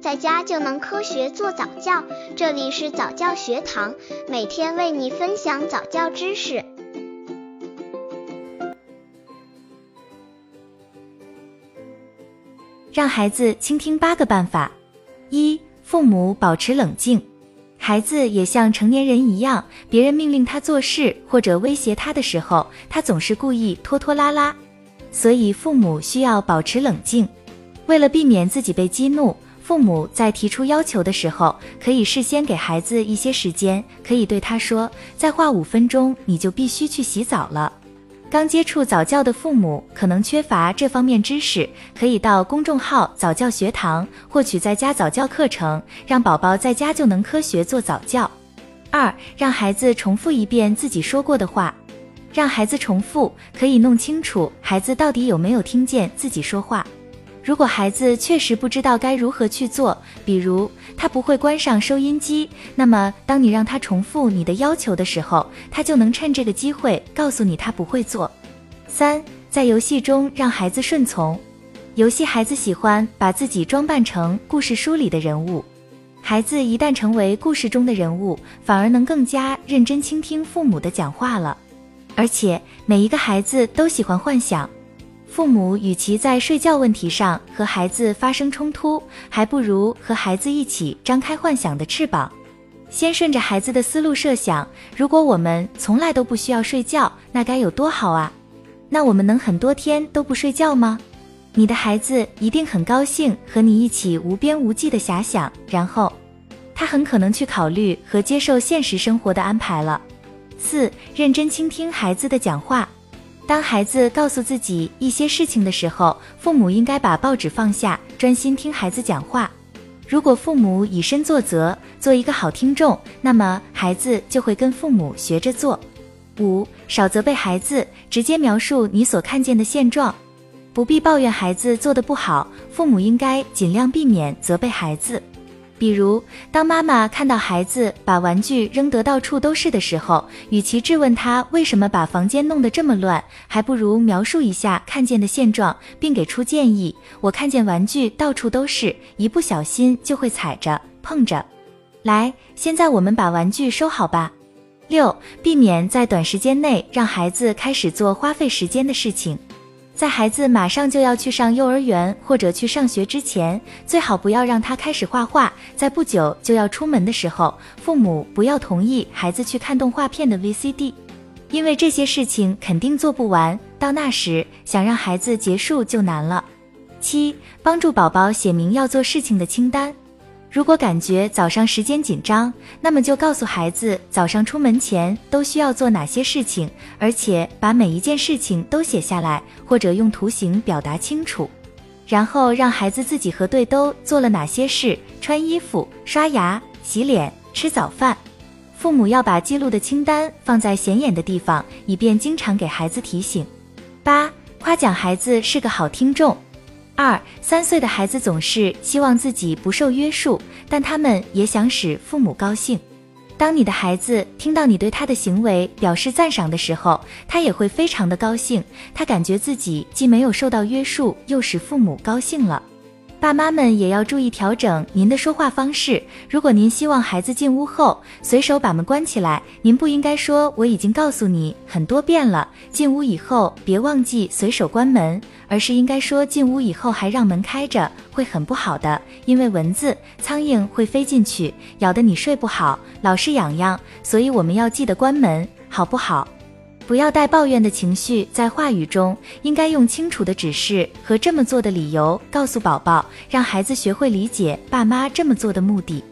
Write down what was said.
在家就能科学做早教。这里是早教学堂，每天为你分享早教知识。让孩子倾听八个办法：一、父母保持冷静。孩子也像成年人一样，别人命令他做事或者威胁他的时候，他总是故意拖拖拉拉。所以父母需要保持冷静。为了避免自己被激怒，父母在提出要求的时候，可以事先给孩子一些时间，可以对他说：“再花五分钟，你就必须去洗澡了。”刚接触早教的父母可能缺乏这方面知识，可以到公众号早教学堂获取在家早教课程，让宝宝在家就能科学做早教。二，让孩子重复一遍自己说过的话。让孩子重复，可以弄清楚孩子到底有没有听见自己说话。如果孩子确实不知道该如何去做，比如他不会关上收音机，那么当你让他重复你的要求的时候，他就能趁这个机会告诉你他不会做。三，在游戏中让孩子顺从。游戏孩子喜欢把自己装扮成故事书里的人物，孩子一旦成为故事中的人物，反而能更加认真倾听父母的讲话了。而且每一个孩子都喜欢幻想，父母与其在睡觉问题上和孩子发生冲突，还不如和孩子一起张开幻想的翅膀，先顺着孩子的思路设想：如果我们从来都不需要睡觉，那该有多好啊！那我们能很多天都不睡觉吗？你的孩子一定很高兴和你一起无边无际的遐想，然后他很可能去考虑和接受现实生活的安排了。四、认真倾听孩子的讲话。当孩子告诉自己一些事情的时候，父母应该把报纸放下，专心听孩子讲话。如果父母以身作则，做一个好听众，那么孩子就会跟父母学着做。五、少责备孩子，直接描述你所看见的现状，不必抱怨孩子做的不好。父母应该尽量避免责备孩子。比如，当妈妈看到孩子把玩具扔得到处都是的时候，与其质问他为什么把房间弄得这么乱，还不如描述一下看见的现状，并给出建议。我看见玩具到处都是，一不小心就会踩着、碰着。来，现在我们把玩具收好吧。六，避免在短时间内让孩子开始做花费时间的事情。在孩子马上就要去上幼儿园或者去上学之前，最好不要让他开始画画。在不久就要出门的时候，父母不要同意孩子去看动画片的 VCD，因为这些事情肯定做不完。到那时，想让孩子结束就难了。七，帮助宝宝写明要做事情的清单。如果感觉早上时间紧张，那么就告诉孩子早上出门前都需要做哪些事情，而且把每一件事情都写下来，或者用图形表达清楚。然后让孩子自己核对都做了哪些事：穿衣服、刷牙、洗脸、吃早饭。父母要把记录的清单放在显眼的地方，以便经常给孩子提醒。八、夸奖孩子是个好听众。二三岁的孩子总是希望自己不受约束，但他们也想使父母高兴。当你的孩子听到你对他的行为表示赞赏的时候，他也会非常的高兴。他感觉自己既没有受到约束，又使父母高兴了。爸妈们也要注意调整您的说话方式。如果您希望孩子进屋后随手把门关起来，您不应该说“我已经告诉你很多遍了，进屋以后别忘记随手关门”，而是应该说“进屋以后还让门开着，会很不好的，因为蚊子、苍蝇会飞进去，咬得你睡不好，老是痒痒，所以我们要记得关门，好不好？”不要带抱怨的情绪在话语中，应该用清楚的指示和这么做的理由告诉宝宝，让孩子学会理解爸妈这么做的目的。